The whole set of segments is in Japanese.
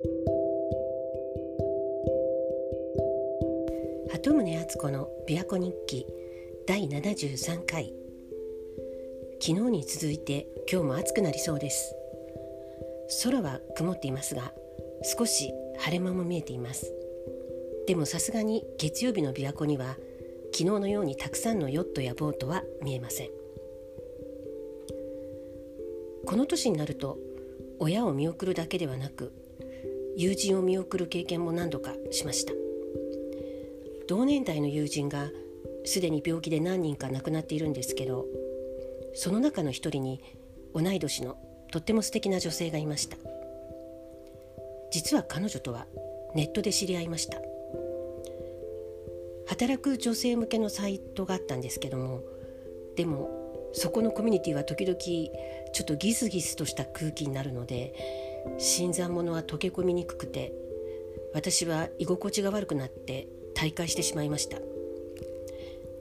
鳩宗敦子の琵琶湖日記第73回。昨日に続いて今日も暑くなりそうです。空は曇っていますが少し晴れ間も見えています。でもさすがに月曜日の琵琶湖には昨日のようにたくさんのヨットやボートは見えません。この年になると親を見送るだけではなく友人を見送る経験も何度かしました。同年代の友人がすでに病気で何人か亡くなっているんですけどその中の一人に同い年のとっても素敵な女性がいました。実は彼女とはネットで知り合いました。働く女性向けのサイトがあったんですけどもでもそこのコミュニティは時々ちょっとギスギスとした空気になるので新参者は溶け込みにくくて私は居心地が悪くなって退会してしまいました。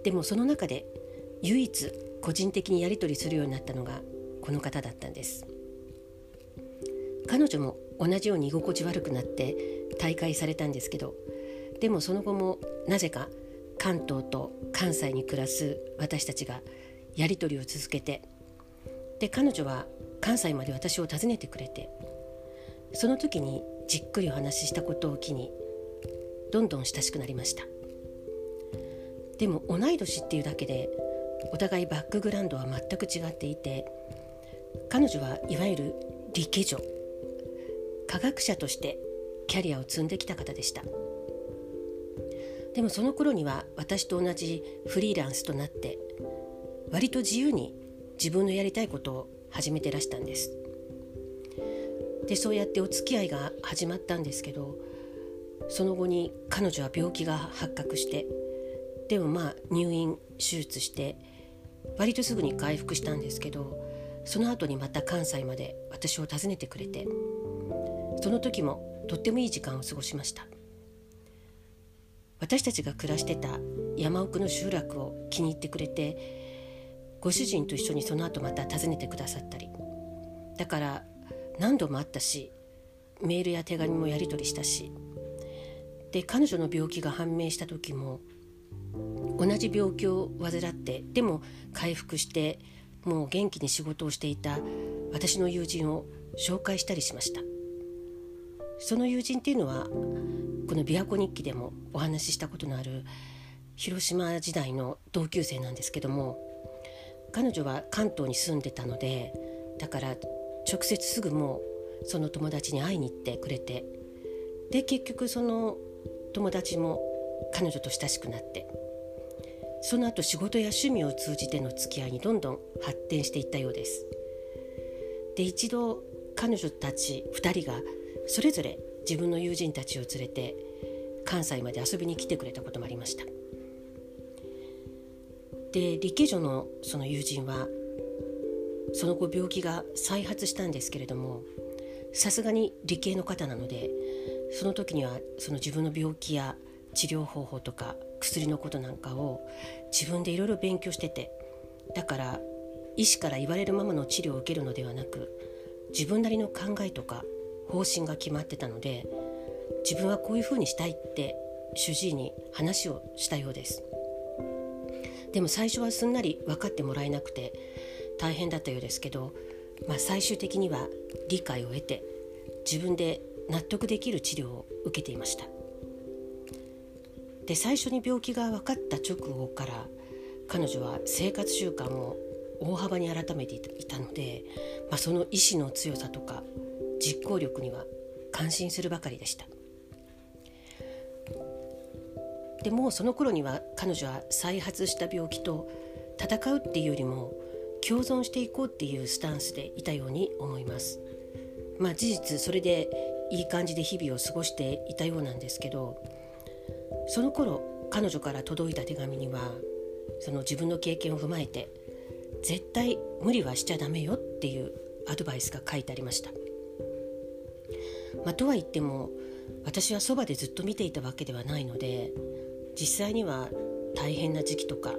でもその中で唯一個人的にやり取りするようになったのがこの方だったんです。彼女も同じように居心地悪くなって退会されたんですけどでもその後もなぜか関東と関西に暮らす私たちがやり取りを続けてで彼女は関西まで私を訪ねてくれてその時にじっくりお話ししたことを機にどんどん親しくなりました。でも同い年っていうだけでお互いバックグラウンドは全く違っていて彼女はいわゆる理系女。科学者としてキャリアを積んできた方でした。でもその頃には私と同じフリーランスとなって割と自由に自分のやりたいことを始めてらしたんです。でそうやってお付き合いが始まったんですけどその後に彼女は病気が発覚してでもまあ入院手術して割とすぐに回復したんですけどその後にまた関西まで私を訪ねてくれてその時もとってもいい時間を過ごしました。私たちが暮らしてた山奥の集落を気に入ってくれてご主人と一緒にその後また訪ねてくださったりだから何度も会ったしメールや手紙もやり取りしたし。で彼女の病気が判明した時も同じ病気を患ってでも回復してもう元気に仕事をしていた私の友人を紹介したりしました。その友人っていうのはこの琵琶湖日記でもお話ししたことのある広島時代の同級生なんですけども彼女は関東に住んでたのでだから直接すぐもうその友達に会いに行ってくれてで結局その友達も彼女と親しくなってその後仕事や趣味を通じての付き合いにどんどん発展していったようです。で一度彼女たち2人がそれぞれ自分の友人たちを連れて関西まで遊びに来てくれたこともありました。で理系女のその友人はその後病気が再発したんですけれどもさすがに理系の方なのでその時にはその自分の病気や治療方法とか薬のことなんかを自分でいろいろ勉強しててだから医師から言われるままの治療を受けるのではなく自分なりの考えとか方針が決まってたので自分はこういうふうにしたいって主治医に話をしたようです。でも最初はすんなり分かってもらえなくて大変だったようですけど、まあ、最終的には理解を得て自分で納得できる治療を受けていました。で最初に病気が分かった直後から彼女は生活習慣も大幅に改めていたので、まあ、その意志の強さとか実行力には感心するばかりでした。でもその頃には彼女は再発した病気と戦うっていうよりも共存していこうっていうスタンスでいたように思いますまあ事実それでいい感じで日々を過ごしていたようなんですけどその頃彼女から届いた手紙にはその自分の経験を踏まえて絶対無理はしちゃダメよっていうアドバイスが書いてありました。まあ、とは言っても私はそばでずっと見ていたわけではないので実際には大変な時期とか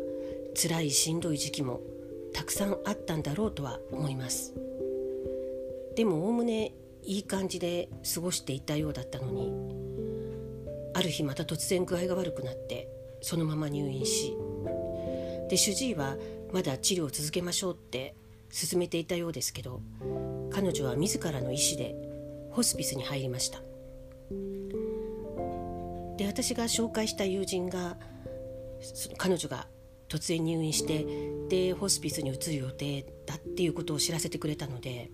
辛いしんどい時期もたくさんあったんだろうとは思います。でもおおむねいい感じで過ごしていたようだったのにある日また突然具合が悪くなってそのまま入院しで主治医はまだ治療を続けましょうって勧めていたようですけど彼女は自らの意思でホスピスに入りました。で私が紹介した友人が彼女が突然入院してでホスピスに移る予定だっていうことを知らせてくれたので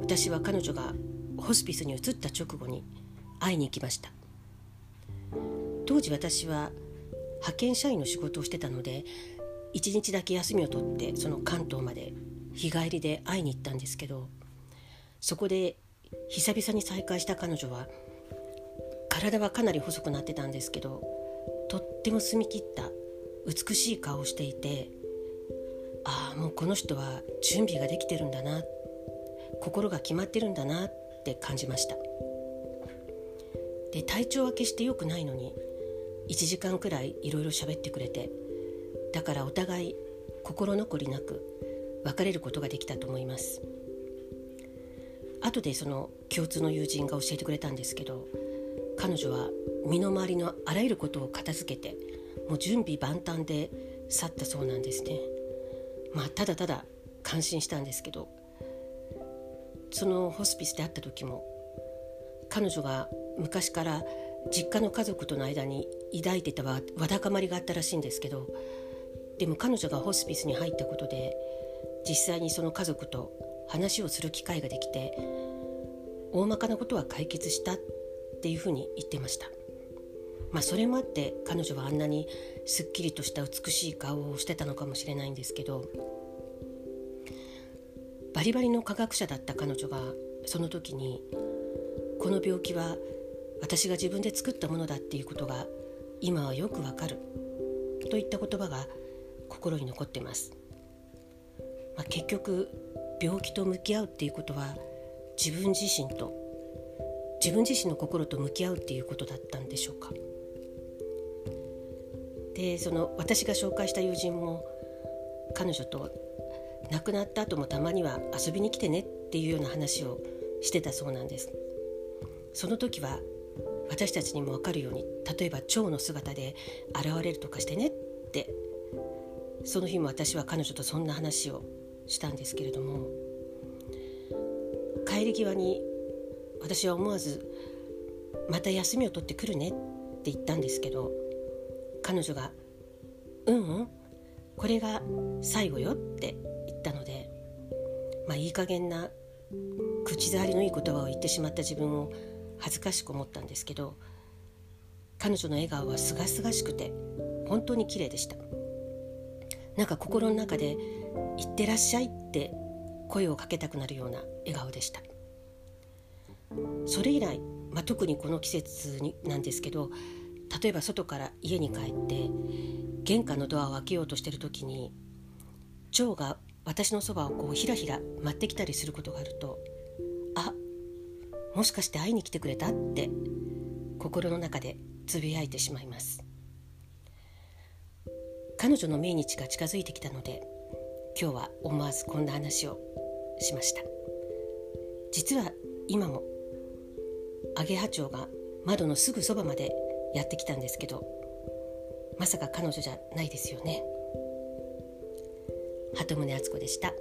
私は彼女がホスピスに移った直後に会いに行きました。当時私は派遣社員の仕事をしてたので1日だけ休みを取ってその関東まで日帰りで会いに行ったんですけどそこで久々に再会した彼女は体はかなり細くなってたんですけどとっても澄み切った美しい顔をしていてああもうこの人は準備ができてるんだな心が決まってるんだなって感じました。で体調は決して良くないのに1時間くらいいろいろ喋ってくれてだからお互い心残りなく別れることができたと思います。後でその共通の友人が教えてくれたんですけど彼女は身の回りのあらゆることを片付けてもう準備万端で去ったそうなんですねまあただただ感心したんですけどそのホスピスで会った時も彼女が昔から実家の家族との間に抱いてたわだかまりがあったらしいんですけどでも彼女がホスピスに入ったことで実際にその家族と話をする機会ができて大まかなことは解決したっていうふうに言ってました。まあ、それもあって彼女はあんなにすっきりとした美しい顔をしてたのかもしれないんですけどバリバリの科学者だった彼女がその時にこの病気は私が自分で作ったものだっていうことが今はよくわかるといった言葉が心に残ってます、まあ、結局病気と向き合うっていうことは自分自身と自分自身の心と向き合うっていうことだったんでしょうか？でその私が紹介した友人も彼女と亡くなった後もたまには遊びに来てねっていうような話をしてたそうなんです。その時は私たちにも分かるように例えば蝶の姿で現れるとかしてねってその日も私は彼女とそんな話をしたんですけれども帰り際に私は思わず「また休みを取ってくるね」って言ったんですけど彼女が「うんうんこれが最後よ」って言ったのでまあいい加減な口触りのいい言葉を言ってしまった自分を恥ずかしく思ったんですけど彼女の笑顔はすがすがしくて本当に綺麗でした。なんか心の中で「いってらっしゃい」って声をかけたくなるような笑顔でした。それ以来、まあ、特にこの季節になんですけど例えば外から家に帰って玄関のドアを開けようとしてる時に蝶が私のそばをこうひらひら舞ってきたりすることがあるとあもしかして会いに来てくれたって心の中でつぶやいてしまいます。彼女の命日が近づいてきたので今日は思わずこんな話をしました。実は今もアゲハチョウが窓のすぐそばまでやってきたんですけどまさか彼女じゃないですよね。鳩宗敦子でした。